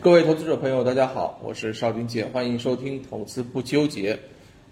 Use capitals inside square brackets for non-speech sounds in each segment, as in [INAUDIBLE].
各位投资者朋友，大家好，我是邵军杰，欢迎收听投资不纠结。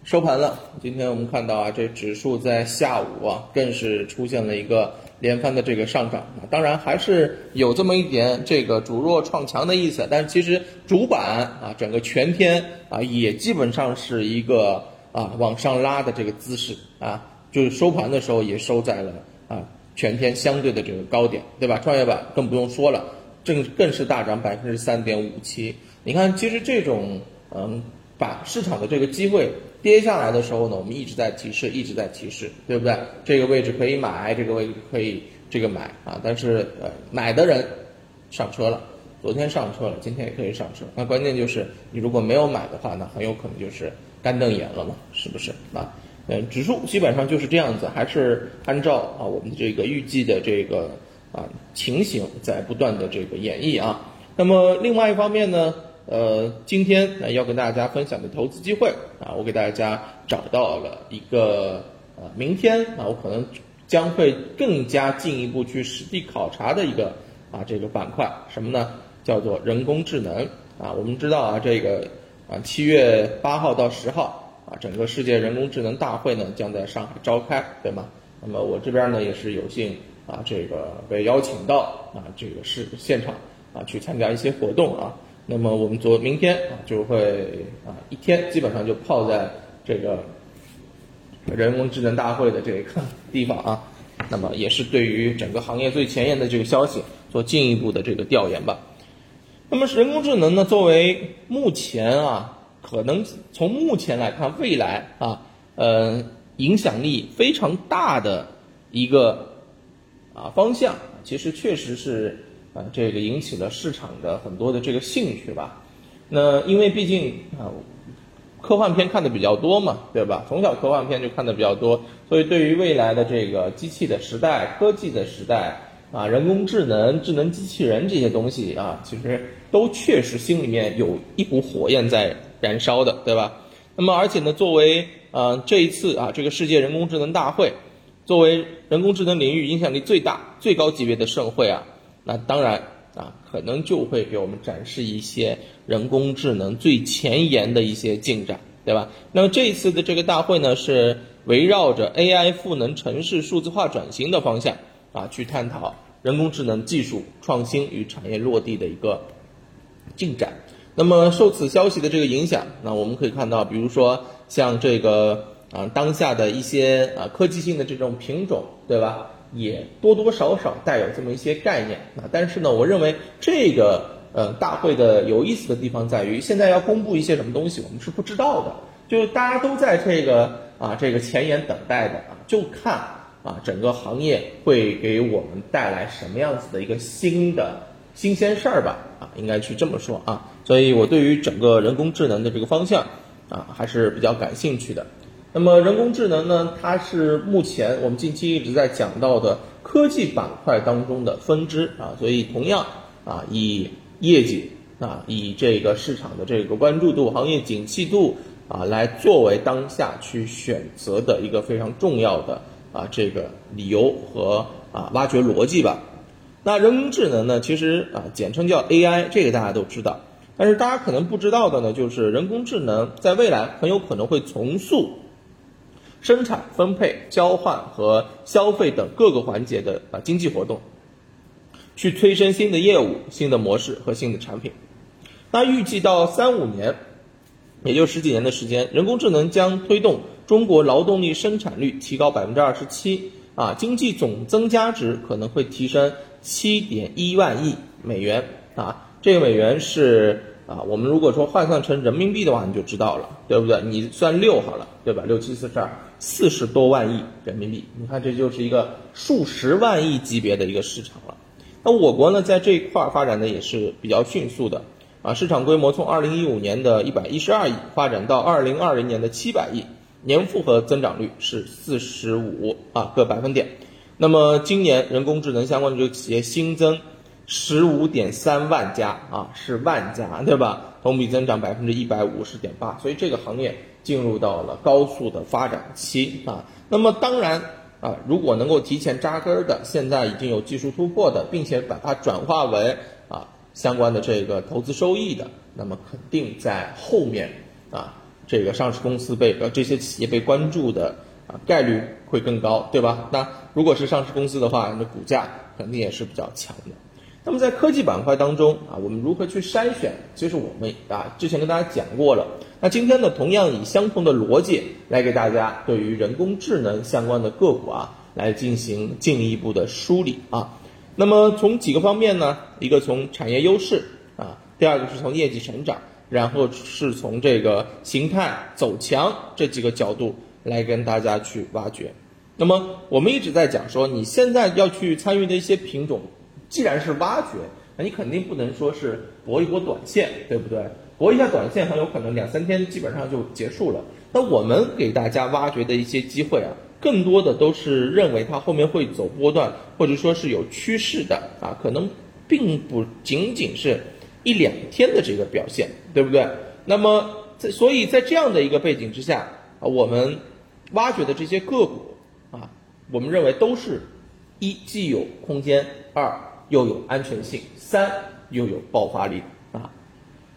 收盘了，今天我们看到啊，这指数在下午啊，更是出现了一个连番的这个上涨啊，当然还是有这么一点这个主弱创强的意思，但是其实主板啊，整个全天啊，也基本上是一个啊往上拉的这个姿势啊，就是收盘的时候也收在了啊全天相对的这个高点，对吧？创业板更不用说了。正更是大涨百分之三点五七。你看，其实这种嗯，把市场的这个机会跌下来的时候呢，我们一直在提示，一直在提示，对不对？这个位置可以买，这个位置可以这个买啊。但是呃，买的人上车了，昨天上车了，今天也可以上车。那关键就是你如果没有买的话，那很有可能就是干瞪眼了嘛，是不是啊？嗯，指数基本上就是这样子，还是按照啊我们这个预计的这个。啊，情形在不断的这个演绎啊。那么另外一方面呢，呃，今天呢要跟大家分享的投资机会啊，我给大家找到了一个呃，明天啊，我可能将会更加进一步去实地考察的一个啊这个板块，什么呢？叫做人工智能啊。我们知道啊，这个啊七月八号到十号啊，整个世界人工智能大会呢将在上海召开，对吗？那么我这边呢也是有幸。啊，这个被邀请到啊，这个是现场啊，去参加一些活动啊。那么我们昨明天啊，就会啊一天基本上就泡在这个人工智能大会的这个 [LAUGHS] 地方啊。那么也是对于整个行业最前沿的这个消息做进一步的这个调研吧。那么人工智能呢，作为目前啊，可能从目前来看，未来啊，呃，影响力非常大的一个。啊，方向其实确实是啊，这个引起了市场的很多的这个兴趣吧。那因为毕竟啊，科幻片看的比较多嘛，对吧？从小科幻片就看的比较多，所以对于未来的这个机器的时代、科技的时代啊，人工智能、智能机器人这些东西啊，其实都确实心里面有一股火焰在燃烧的，对吧？那么而且呢，作为啊这一次啊这个世界人工智能大会。作为人工智能领域影响力最大、最高级别的盛会啊，那当然啊，可能就会给我们展示一些人工智能最前沿的一些进展，对吧？那么这一次的这个大会呢，是围绕着 AI 赋能城市数字化转型的方向啊，去探讨人工智能技术创新与产业落地的一个进展。那么受此消息的这个影响，那我们可以看到，比如说像这个。啊，当下的一些啊科技性的这种品种，对吧？也多多少少带有这么一些概念啊。但是呢，我认为这个呃大会的有意思的地方在于，现在要公布一些什么东西，我们是不知道的。就大家都在这个啊这个前沿等待的啊，就看啊整个行业会给我们带来什么样子的一个新的新鲜事儿吧啊，应该去这么说啊。所以我对于整个人工智能的这个方向啊还是比较感兴趣的。那么人工智能呢？它是目前我们近期一直在讲到的科技板块当中的分支啊，所以同样啊，以业绩啊，以这个市场的这个关注度、行业景气度啊，来作为当下去选择的一个非常重要的啊这个理由和啊挖掘逻辑吧。那人工智能呢，其实啊简称叫 AI，这个大家都知道，但是大家可能不知道的呢，就是人工智能在未来很有可能会重塑。生产、分配、交换和消费等各个环节的啊经济活动，去催生新的业务、新的模式和新的产品。那预计到三五年，也就十几年的时间，人工智能将推动中国劳动力生产率提高百分之二十七啊，经济总增加值可能会提升七点一万亿美元啊，这个美元是。啊，我们如果说换算成人民币的话，你就知道了，对不对？你算六好了，对吧？六七四十二，四十多万亿人民币，你看这就是一个数十万亿级别的一个市场了。那我国呢，在这一块发展的也是比较迅速的啊，市场规模从二零一五年的一百一十二亿发展到二零二零年的七百亿，年复合增长率是四十五啊个百分点。那么今年人工智能相关的这个企业新增。十五点三万家啊，是万家，对吧？同比增长百分之一百五十点八，所以这个行业进入到了高速的发展期啊。那么当然啊，如果能够提前扎根的，现在已经有技术突破的，并且把它转化为啊相关的这个投资收益的，那么肯定在后面啊，这个上市公司被呃这些企业被关注的啊概率会更高，对吧？那如果是上市公司的话，那股价肯定也是比较强的。那么在科技板块当中啊，我们如何去筛选？其实我们啊之前跟大家讲过了。那今天呢，同样以相同的逻辑来给大家对于人工智能相关的个股啊来进行进一步的梳理啊。那么从几个方面呢？一个从产业优势啊，第二个是从业绩成长，然后是从这个形态走强这几个角度来跟大家去挖掘。那么我们一直在讲说，你现在要去参与的一些品种。既然是挖掘，那你肯定不能说是搏一波短线，对不对？搏一下短线很有可能两三天基本上就结束了。那我们给大家挖掘的一些机会啊，更多的都是认为它后面会走波段，或者说是有趋势的啊，可能并不仅仅是一两天的这个表现，对不对？那么在所以在这样的一个背景之下啊，我们挖掘的这些个股啊，我们认为都是一既有空间，二。又有安全性，三又有爆发力啊。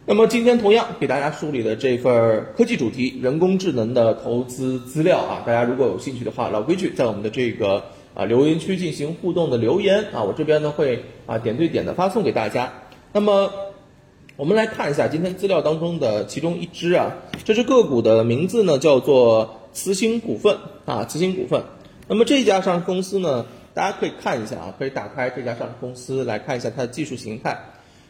那么今天同样给大家梳理的这份科技主题人工智能的投资资料啊，大家如果有兴趣的话，老规矩，在我们的这个啊留言区进行互动的留言啊，我这边呢会啊点对点的发送给大家。那么我们来看一下今天资料当中的其中一只啊，这只个股的名字呢叫做慈星股份啊，慈星股份。那么这家上市公司呢？大家可以看一下啊，可以打开这家上市公司来看一下它的技术形态。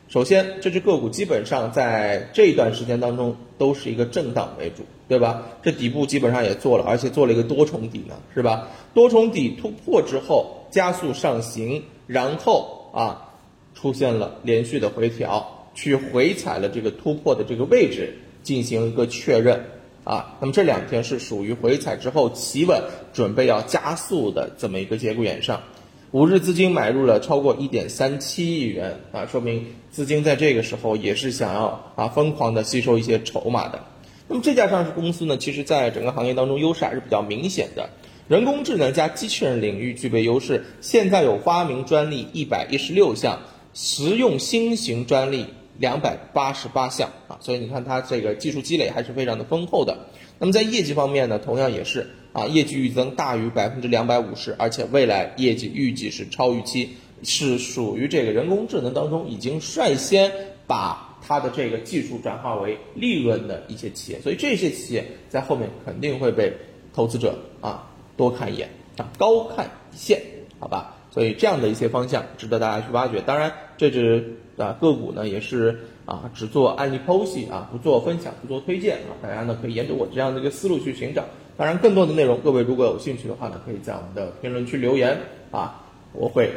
首先，这只个股基本上在这一段时间当中都是一个震荡为主，对吧？这底部基本上也做了，而且做了一个多重底呢，是吧？多重底突破之后加速上行，然后啊出现了连续的回调，去回踩了这个突破的这个位置进行一个确认。啊，那么这两天是属于回踩之后企稳，准备要加速的这么一个节骨眼上，五日资金买入了超过一点三七亿元啊，说明资金在这个时候也是想要啊疯狂的吸收一些筹码的。那么这家上市公司呢，其实在整个行业当中优势还是比较明显的，人工智能加机器人领域具备优势，现在有发明专利一百一十六项，实用新型专利。两百八十八项啊，所以你看它这个技术积累还是非常的丰厚的。那么在业绩方面呢，同样也是啊，业绩预增大于百分之两百五十，而且未来业绩预计是超预期，是属于这个人工智能当中已经率先把它的这个技术转化为利润的一些企业。所以这些企业在后面肯定会被投资者啊多看一眼啊，高看一线，好吧？所以这样的一些方向值得大家去挖掘。当然，这只。啊，个股呢也是啊，只做案例剖析啊，不做分享，不做推荐啊。大家呢可以沿着我这样的一个思路去寻找。当然，更多的内容，各位如果有兴趣的话呢，可以在我们的评论区留言啊，我会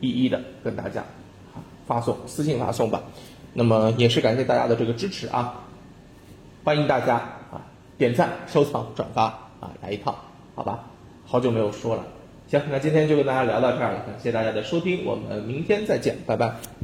一一的跟大家发送私信发送吧。那么也是感谢大家的这个支持啊，欢迎大家啊点赞、收藏、转发啊，来一套，好吧？好久没有说了，行，那今天就跟大家聊到这儿了，感谢大家的收听，我们明天再见，拜拜。